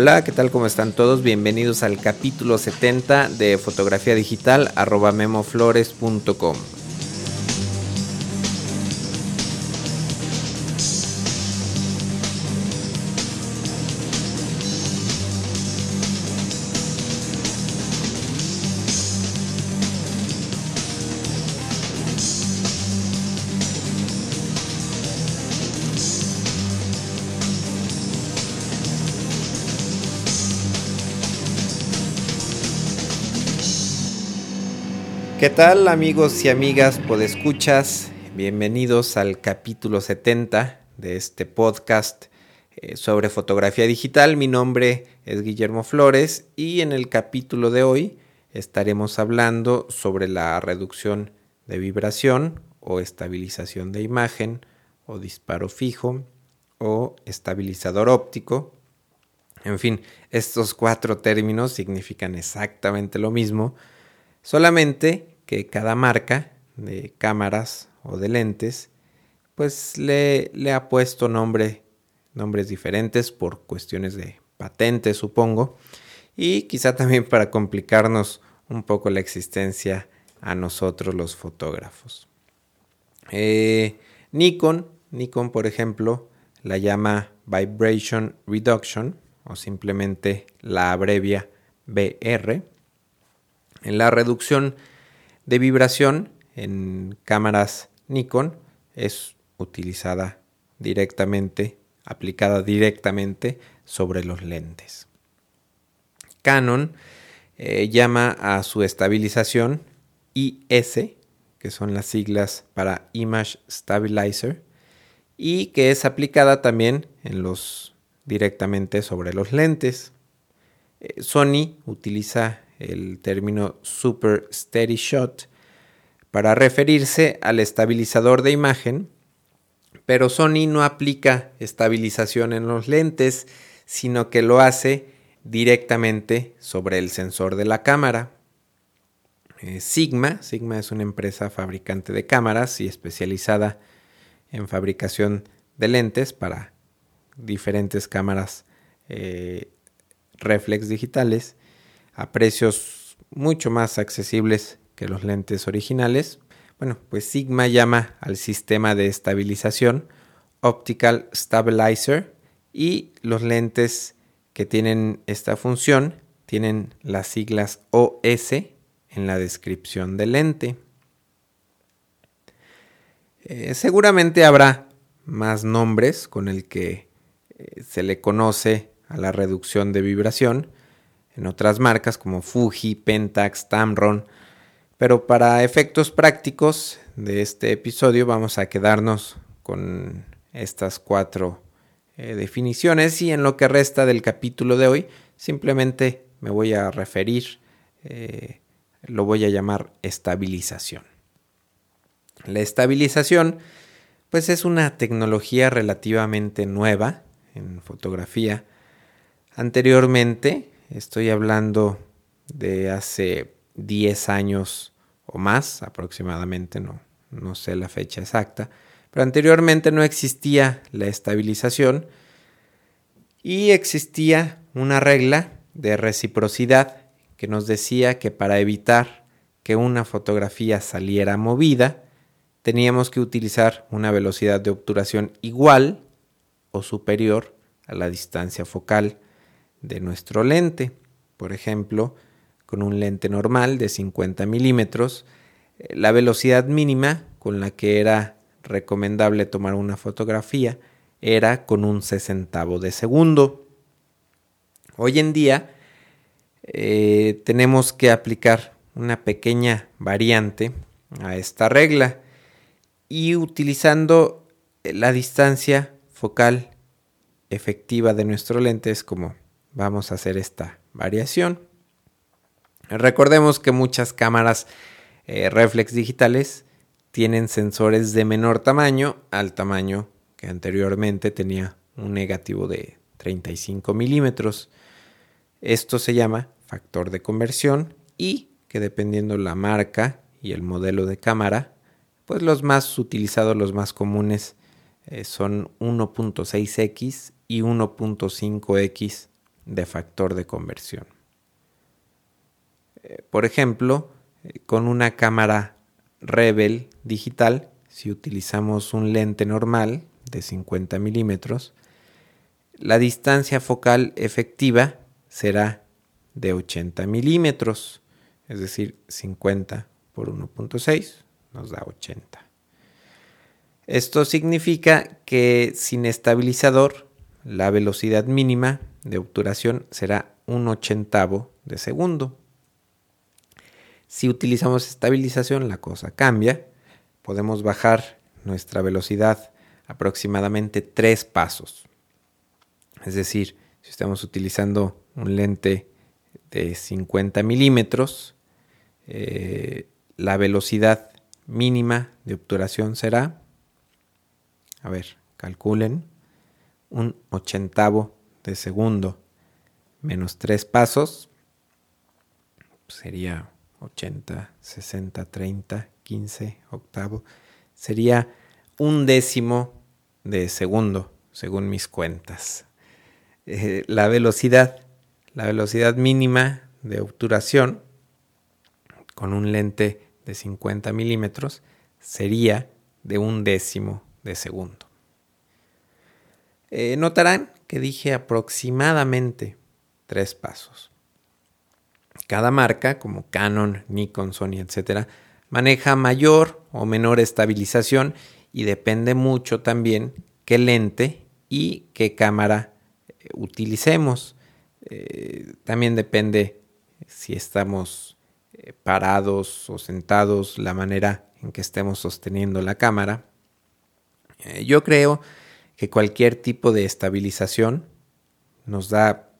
Hola, ¿qué tal? ¿Cómo están todos? Bienvenidos al capítulo 70 de fotografía digital arroba memoflores.com. ¿Qué tal amigos y amigas podescuchas? Bienvenidos al capítulo 70 de este podcast eh, sobre fotografía digital. Mi nombre es Guillermo Flores y en el capítulo de hoy estaremos hablando sobre la reducción de vibración o estabilización de imagen o disparo fijo o estabilizador óptico. En fin, estos cuatro términos significan exactamente lo mismo, solamente que cada marca de cámaras o de lentes pues le, ha puesto nombre, nombres diferentes por cuestiones de patentes supongo y quizá también para complicarnos un poco la existencia a nosotros los fotógrafos. Eh, Nikon, Nikon por ejemplo, la llama Vibration Reduction o simplemente la abrevia BR. En la reducción de vibración en cámaras Nikon es utilizada directamente, aplicada directamente sobre los lentes. Canon eh, llama a su estabilización IS, que son las siglas para Image Stabilizer, y que es aplicada también en los directamente sobre los lentes. Eh, Sony utiliza el término Super Steady Shot para referirse al estabilizador de imagen, pero Sony no aplica estabilización en los lentes, sino que lo hace directamente sobre el sensor de la cámara. Eh, Sigma, Sigma es una empresa fabricante de cámaras y especializada en fabricación de lentes para diferentes cámaras eh, reflex digitales a precios mucho más accesibles que los lentes originales. Bueno, pues Sigma llama al sistema de estabilización Optical Stabilizer y los lentes que tienen esta función tienen las siglas OS en la descripción del lente. Eh, seguramente habrá más nombres con el que eh, se le conoce a la reducción de vibración, en otras marcas como Fuji, Pentax, Tamron, pero para efectos prácticos de este episodio vamos a quedarnos con estas cuatro eh, definiciones y en lo que resta del capítulo de hoy simplemente me voy a referir, eh, lo voy a llamar estabilización. La estabilización pues es una tecnología relativamente nueva en fotografía. Anteriormente Estoy hablando de hace 10 años o más aproximadamente, no, no sé la fecha exacta, pero anteriormente no existía la estabilización y existía una regla de reciprocidad que nos decía que para evitar que una fotografía saliera movida, teníamos que utilizar una velocidad de obturación igual o superior a la distancia focal de nuestro lente. Por ejemplo, con un lente normal de 50 milímetros, eh, la velocidad mínima con la que era recomendable tomar una fotografía era con un sesentavo de segundo. Hoy en día eh, tenemos que aplicar una pequeña variante a esta regla y utilizando la distancia focal efectiva de nuestro lente es como vamos a hacer esta variación. Recordemos que muchas cámaras eh, reflex digitales tienen sensores de menor tamaño al tamaño que anteriormente tenía un negativo de 35 milímetros. Esto se llama factor de conversión y que dependiendo la marca y el modelo de cámara, pues los más utilizados, los más comunes eh, son 1.6x y 1.5x de factor de conversión. Eh, por ejemplo, eh, con una cámara Rebel digital, si utilizamos un lente normal de 50 milímetros, la distancia focal efectiva será de 80 milímetros, es decir, 50 por 1.6 nos da 80. Esto significa que sin estabilizador la velocidad mínima de obturación será un ochentavo de segundo. Si utilizamos estabilización la cosa cambia, podemos bajar nuestra velocidad aproximadamente tres pasos. Es decir, si estamos utilizando un lente de 50 milímetros, eh, la velocidad mínima de obturación será, a ver, calculen, un ochentavo de segundo menos tres pasos, sería 80, 60, 30, 15, octavo, sería un décimo de segundo, según mis cuentas. Eh, la velocidad, la velocidad mínima de obturación con un lente de 50 milímetros sería de un décimo de segundo. Eh, notarán que dije aproximadamente tres pasos. Cada marca, como Canon, Nikon, Sony, etc., maneja mayor o menor estabilización y depende mucho también qué lente y qué cámara utilicemos. Eh, también depende si estamos eh, parados o sentados, la manera en que estemos sosteniendo la cámara. Eh, yo creo que cualquier tipo de estabilización nos da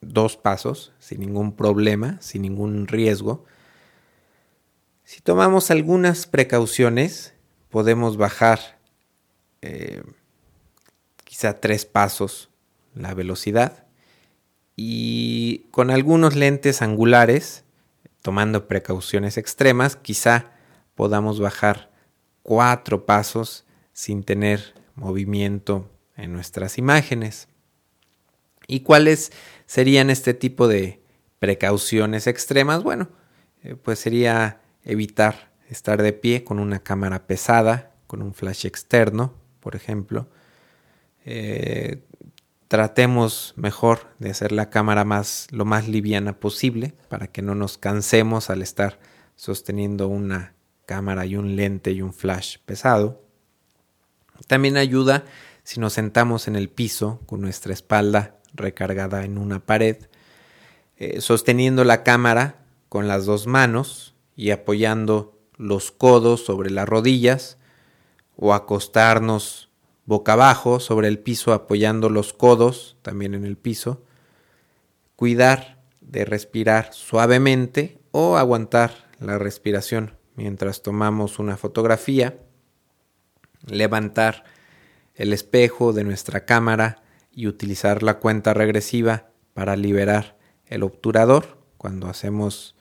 dos pasos sin ningún problema, sin ningún riesgo. Si tomamos algunas precauciones, podemos bajar quizá tres pasos la velocidad y con algunos lentes angulares, tomando precauciones extremas, quizá podamos bajar cuatro pasos sin tener movimiento en nuestras imágenes. ¿Y cuáles serían este tipo de precauciones extremas? Bueno, eh, pues sería evitar estar de pie con una cámara pesada, con un flash externo, por ejemplo. Eh, tratemos mejor de hacer la cámara más lo más liviana posible para que no nos cansemos al estar sosteniendo una cámara y un lente y un flash pesado. También ayuda si nos sentamos en el piso con nuestra espalda recargada en una pared, eh, sosteniendo la cámara con las dos manos y apoyando los codos sobre las rodillas o acostarnos boca abajo sobre el piso apoyando los codos también en el piso, cuidar de respirar suavemente o aguantar la respiración mientras tomamos una fotografía, levantar el espejo de nuestra cámara y utilizar la cuenta regresiva para liberar el obturador cuando hacemos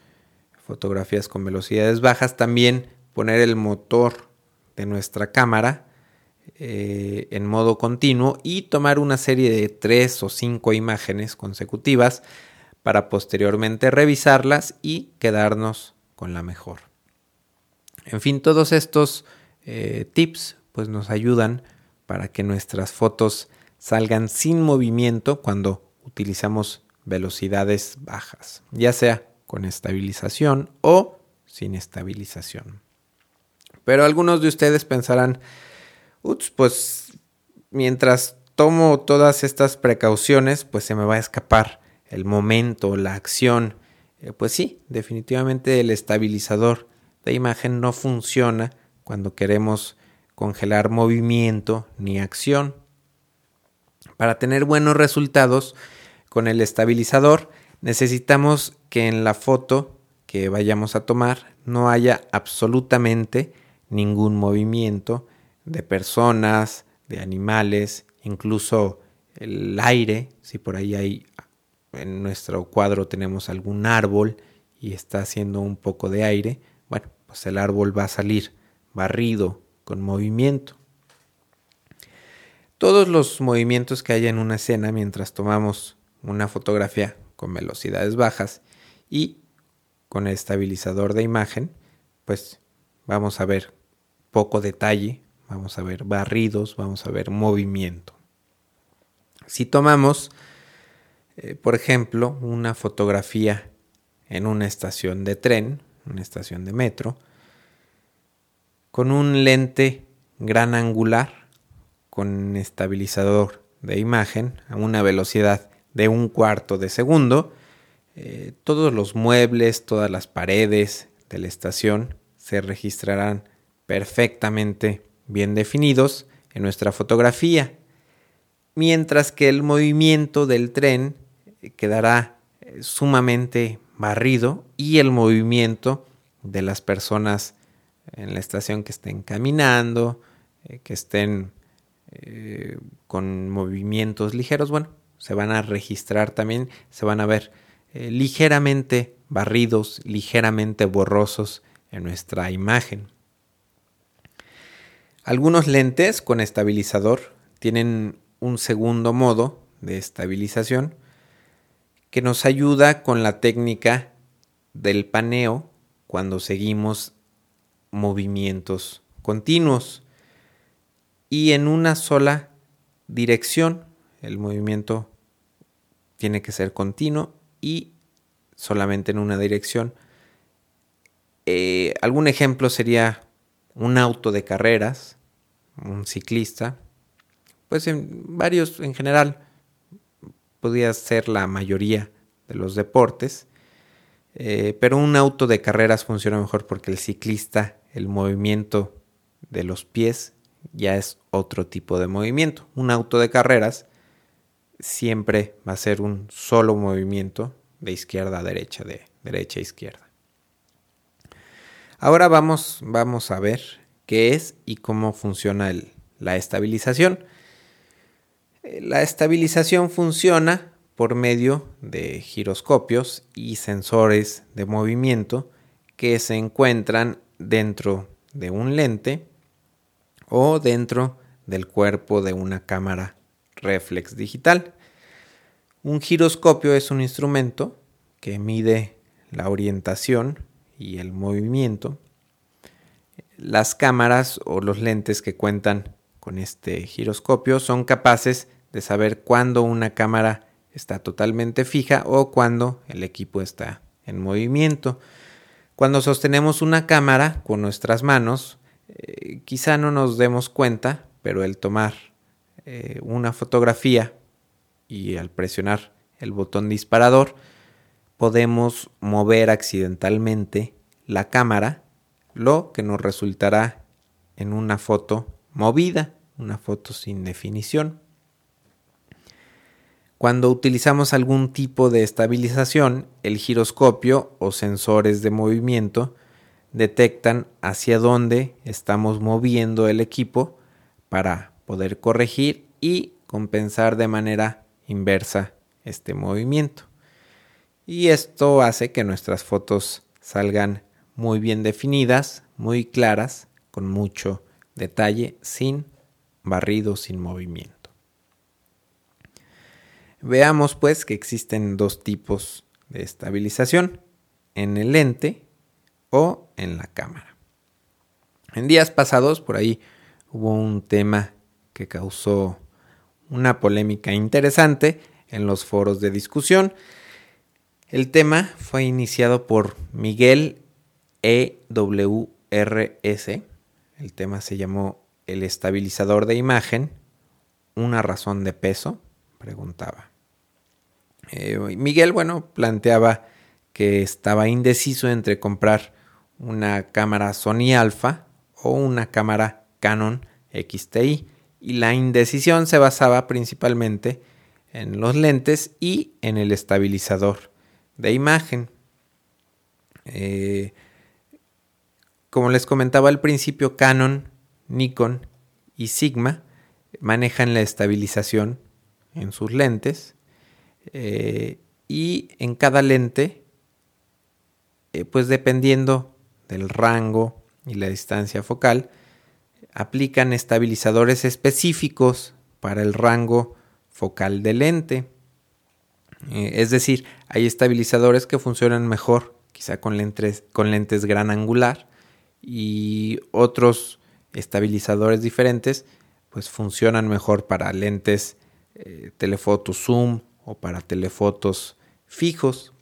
fotografías con velocidades bajas, también poner el motor de nuestra cámara eh, en modo continuo y tomar una serie de tres o cinco imágenes consecutivas para posteriormente revisarlas y quedarnos con la mejor. En fin, todos estos eh, tips pues nos ayudan para que nuestras fotos salgan sin movimiento cuando utilizamos velocidades bajas, ya sea con estabilización o sin estabilización. Pero algunos de ustedes pensarán, pues mientras tomo todas estas precauciones, pues se me va a escapar el momento, la acción. Eh, pues sí, definitivamente el estabilizador de imagen no funciona cuando queremos congelar movimiento ni acción. Para tener buenos resultados con el estabilizador necesitamos que en la foto que vayamos a tomar no haya absolutamente ningún movimiento de personas, de animales, incluso el aire, si por ahí hay en nuestro cuadro tenemos algún árbol y está haciendo un poco de aire, bueno, pues el árbol va a salir barrido con movimiento. Todos los movimientos que haya en una escena mientras tomamos una fotografía con velocidades bajas y con el estabilizador de imagen, pues vamos a ver poco detalle, vamos a ver barridos, vamos a ver movimiento. Si tomamos, eh, por ejemplo, una fotografía en una estación de tren, una estación de metro, con un lente gran angular, con estabilizador de imagen a una velocidad de un cuarto de segundo, eh, todos los muebles, todas las paredes de la estación se registrarán perfectamente bien definidos en nuestra fotografía, mientras que el movimiento del tren quedará eh, sumamente barrido y el movimiento de las personas en la estación que estén caminando, eh, que estén eh, con movimientos ligeros, bueno, se van a registrar también, se van a ver ligeramente barridos, ligeramente borrosos en nuestra imagen. Algunos lentes con estabilizador tienen un segundo modo de estabilización que nos ayuda con la técnica del paneo cuando seguimos movimientos continuos y en una sola dirección. El movimiento tiene que ser continuo y solamente en una dirección. Eh, algún ejemplo sería un auto de carreras, un ciclista, pues en varios en general, podría ser la mayoría de los deportes, eh, pero un auto de carreras funciona mejor porque el ciclista, el movimiento de los pies ya es otro tipo de movimiento. Un auto de carreras siempre va a ser un solo movimiento de izquierda a derecha, de derecha a izquierda. Ahora vamos, vamos a ver qué es y cómo funciona la estabilización. Eh, la estabilización funciona por medio de giroscopios y sensores de movimiento que se encuentran dentro de un lente o dentro del cuerpo de una cámara reflex digital. Un giroscopio es un instrumento que mide la orientación y el movimiento. Las cámaras o los lentes que cuentan con este giroscopio son capaces de saber cuándo una cámara está totalmente fija o cuando el equipo está en movimiento. Cuando sostenemos una cámara con nuestras manos, eh, quizá no nos demos cuenta, pero el tomar eh, una fotografía y al presionar el botón disparador, podemos mover accidentalmente la cámara, lo que nos resultará en una foto movida, una foto sin definición. Cuando utilizamos algún tipo de estabilización, el giroscopio o sensores de movimiento detectan hacia dónde estamos moviendo el equipo para poder corregir y compensar de manera inversa este movimiento y esto hace que nuestras fotos salgan muy bien definidas, muy claras, con mucho detalle, sin barrido, sin movimiento. Veamos pues que existen dos tipos de estabilización, en el lente o en la cámara. En días pasados por ahí hubo un tema que causó una polémica interesante en los foros de discusión el tema fue iniciado por Miguel EWRS. El tema se llamó El estabilizador de imagen, una razón de peso, preguntaba. Eh, Miguel, bueno, planteaba que estaba indeciso entre comprar una cámara Sony Alpha o una cámara Canon XTI y la indecisión se basaba principalmente en los lentes y en el estabilizador de imagen. Eh, como les comentaba al principio, Canon, Nikon y Sigma manejan la estabilización en sus lentes eh, y en cada lente, eh, pues dependiendo del rango y la distancia focal, aplican estabilizadores específicos para el rango focal del lente. Eh, es decir, hay estabilizadores que funcionan mejor quizá con lentes, con lentes gran angular y otros estabilizadores diferentes pues funcionan mejor para lentes telefoto zoom o para telefotos fijos.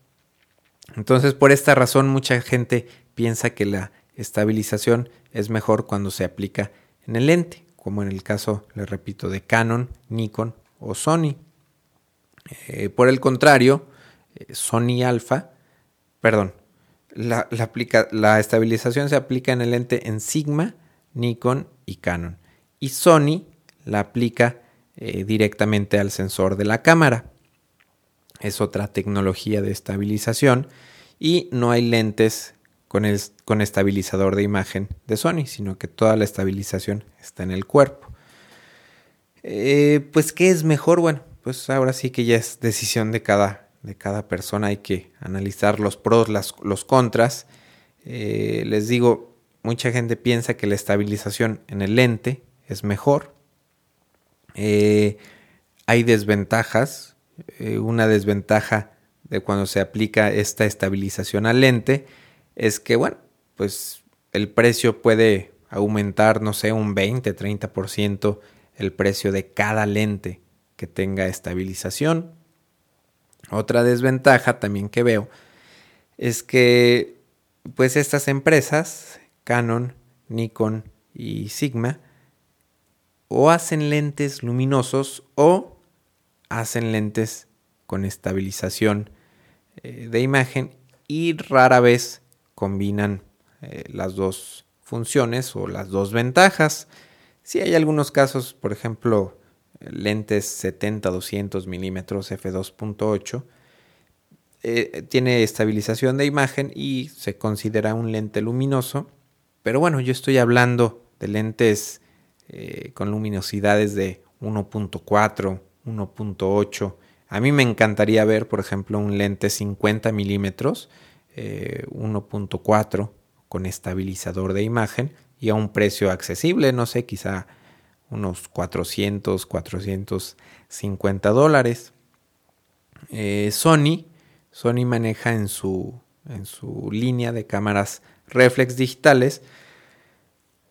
Entonces por esta razón mucha gente piensa que la estabilización es mejor cuando se aplica en el lente, como en el caso, le repito, de Canon, Nikon o Sony. Eh, por el contrario, eh, Sony Alpha, perdón, la, estabilización se aplica en el lente en Sigma, Nikon y Canon. Y Sony la aplica eh, directamente al sensor de la cámara. Es otra tecnología de estabilización y no hay lentes con, el, con estabilizador de imagen de Sony, sino que toda la estabilización está en el cuerpo. pues, ¿qué es mejor? Bueno, pues ahora sí que ya es decisión de cada, de cada persona, hay que analizar los pros, los contras. Eh, les digo, mucha gente piensa que la estabilización en el lente es mejor. Eh, hay desventajas. Eh, una desventaja de cuando se aplica esta estabilización al lente es que, bueno, pues el precio puede aumentar, no sé, un 20, 30% el precio de cada lente que tenga estabilización. Otra desventaja también que veo es que pues estas empresas, Canon, Nikon y Sigma, o hacen lentes luminosos o hacen lentes con estabilización eh, de imagen y rara vez combinan eh, las dos funciones o las dos ventajas. Si hay algunos casos, por ejemplo, lentes 70-200 milímetros f2.8. Eh, tiene estabilización de imagen y se considera un lente luminoso. Pero bueno, yo estoy hablando de lentes eh, con luminosidades de 1.4, 1.8. A mí me encantaría ver, por ejemplo, un lente 50 milímetros, 1.4 eh, con estabilizador de imagen y a un precio accesible, no sé, quizá unos 400, 450 dólares. Eh, Sony, Sony maneja en su, en su línea de cámaras reflex digitales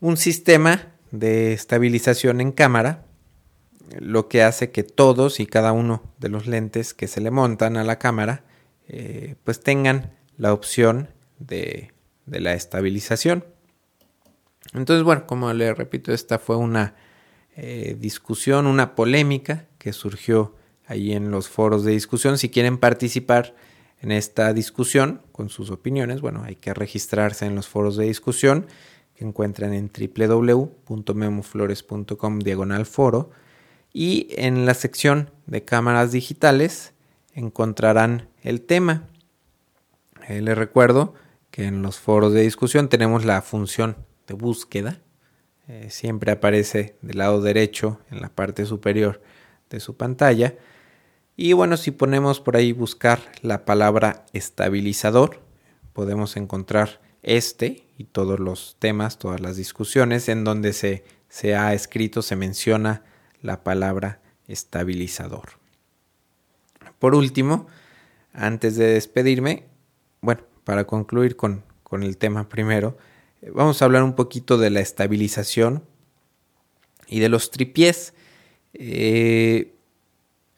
un sistema de estabilización en cámara, lo que hace que todos y cada uno de los lentes que se le montan a la cámara eh, pues tengan la opción de, de la estabilización. Entonces, bueno, como le repito, esta fue una eh, discusión, una polémica que surgió ahí en los foros de discusión. Si quieren participar en esta discusión con sus opiniones, bueno, hay que registrarse en los foros de discusión que encuentran en www.memoflores.com diagonal foro y en la sección de cámaras digitales encontrarán el tema. Eh, les recuerdo que en los foros de discusión tenemos la función de búsqueda eh, siempre aparece del lado derecho en la parte superior de su pantalla. Y bueno, si ponemos por ahí buscar la palabra estabilizador, podemos encontrar este y todos los temas, todas las discusiones en donde se, se ha escrito, se menciona la palabra estabilizador. Por último, antes de despedirme, bueno, para concluir con, con el tema primero, Vamos a hablar un poquito de la estabilización y de los tripiés. Eh,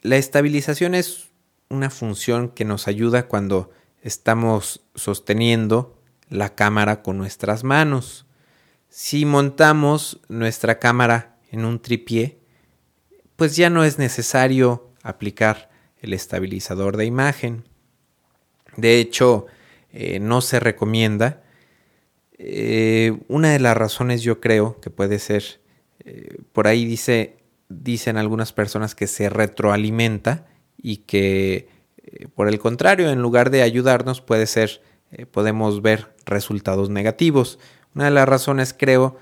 la estabilización es una función que nos ayuda cuando estamos sosteniendo la cámara con nuestras manos. Si montamos nuestra cámara en un tripié, pues ya no es necesario aplicar el estabilizador de imagen. De hecho, eh, no se recomienda eh, una de las razones yo creo que puede ser, eh, por ahí dice, dicen algunas personas que se retroalimenta y que por el contrario, en lugar de ayudarnos, puede ser, podemos ver resultados negativos. Una de las razones creo,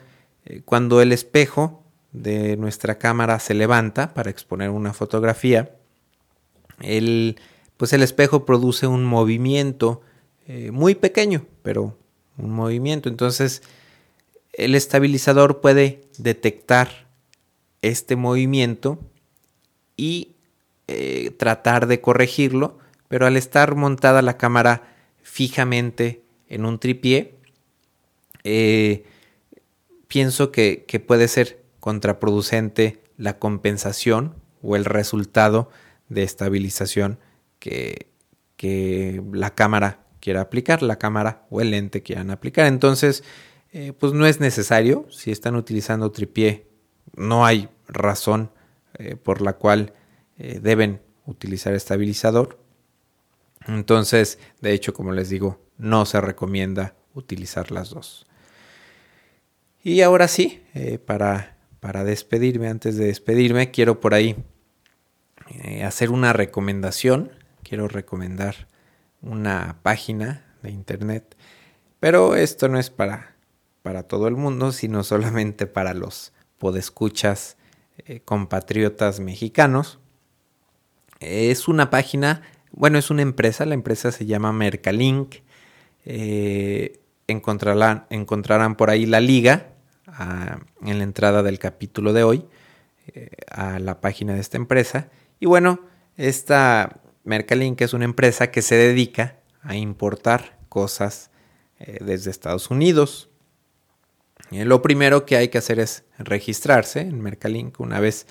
cuando el espejo de nuestra cámara se levanta para exponer una fotografía, el, pues el espejo produce un movimiento muy pequeño, pero un movimiento. Entonces, el estabilizador puede detectar este movimiento y eh, tratar de corregirlo pero al estar montada la cámara fijamente en un tripié, eh, pienso que, puede ser contraproducente la compensación o el resultado de estabilización que, que la cámara quiera aplicar, la cámara o el lente quieran aplicar. Entonces, eh, pues no es necesario. Si están utilizando tripié, no hay razón eh, por la cual eh, deben utilizar estabilizador. Entonces, de hecho, como les digo, no se recomienda utilizar las dos. Y ahora sí, para, para despedirme, antes de despedirme, quiero por ahí hacer una recomendación. Quiero recomendar una página de internet. Pero esto no es para, para todo el mundo, sino solamente para los podescuchas eh, compatriotas mexicanos. Es una página, bueno, es una empresa, la empresa se llama Mercalink. Eh, encontrarán, encontrarán por ahí la liga en la entrada del capítulo de hoy eh, a la página de esta empresa. Y bueno, esta Mercalink es una empresa que se dedica a importar cosas eh, desde Estados Unidos. Eh, lo primero que hay que hacer es registrarse en Mercalink. Una vez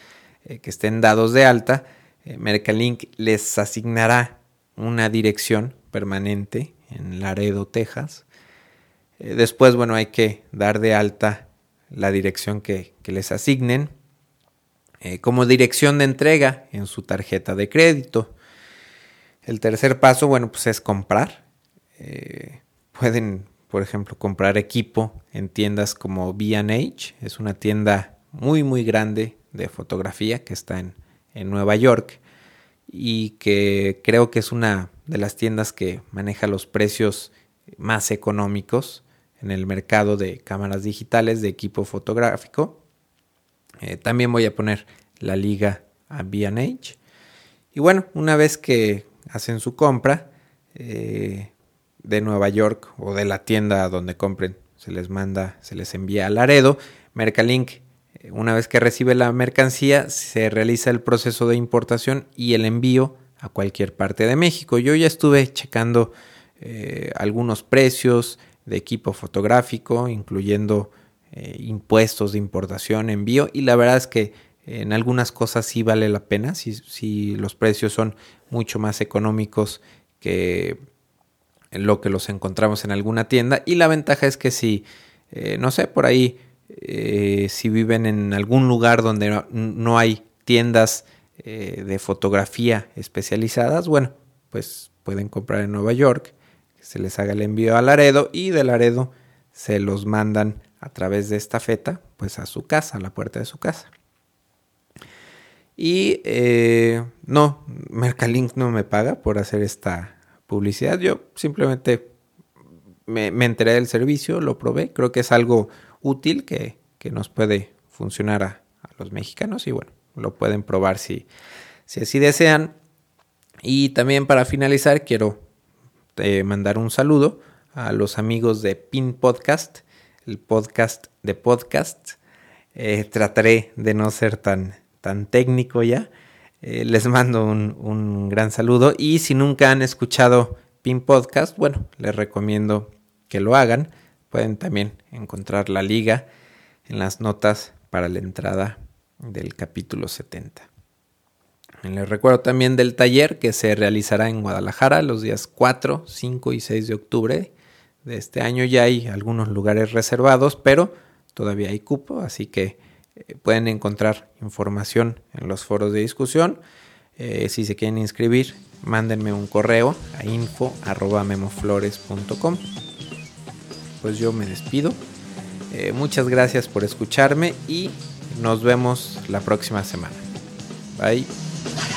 que estén dados de alta, Mercalink les asignará una dirección permanente en Laredo, Texas. después, bueno, hay que dar de alta la dirección que les asignen como dirección de entrega en su tarjeta de crédito. El tercer paso, bueno, pues es comprar. Eh, pueden, por ejemplo, comprar equipo en tiendas como B&H. Es una tienda muy, muy grande de fotografía que está en, en Nueva York y que creo que es una de las tiendas que maneja los precios más económicos en el mercado de cámaras digitales de equipo fotográfico. Eh, también voy a poner la liga a B&H. Y bueno, una vez que hacen su compra eh, de Nueva York o de la tienda donde compren, se les manda, se les envía a Laredo. Mercalink, eh, una vez que recibe la mercancía, se realiza el proceso de importación y el envío a cualquier parte de México. Yo ya estuve checando algunos precios de equipo fotográfico, incluyendo impuestos de importación, envío, y la verdad es que en algunas cosas sí vale la pena, si, si los precios son mucho más económicos que lo que los encontramos en alguna tienda. Y la ventaja es que si, eh, no sé, por ahí, eh, si viven en algún lugar donde no, hay tiendas eh, de fotografía especializadas, bueno, pues pueden comprar en Nueva York, se les haga el envío a Laredo y de Laredo se los mandan a través de esta feta, pues a su casa, a la puerta de su casa. Y eh, no, Mercalink no me paga por hacer esta publicidad. Yo simplemente me, enteré del servicio, lo probé. Creo que es algo útil que, nos puede funcionar a, los mexicanos y bueno, lo pueden probar si, si así desean. Y también para finalizar quiero eh, mandar un saludo a los amigos de Pin Podcast, el podcast de podcast. Eh, trataré de no ser tan tan técnico ya. Eh, les mando un, gran saludo y si nunca han escuchado Pin Podcast, bueno, les recomiendo que lo hagan. Pueden también encontrar la liga en las notas para la entrada del capítulo 70. Les recuerdo también del taller que se realizará en Guadalajara los días 4, 5 y 6 de octubre de este año. Ya hay algunos lugares reservados, pero todavía hay cupo, así que eh, pueden encontrar información en los foros de discusión. Eh, si se quieren inscribir, mándenme un correo a info.memoflores.com. Pues yo me despido. Eh, muchas gracias por escucharme y nos vemos la próxima semana. Bye. Fire!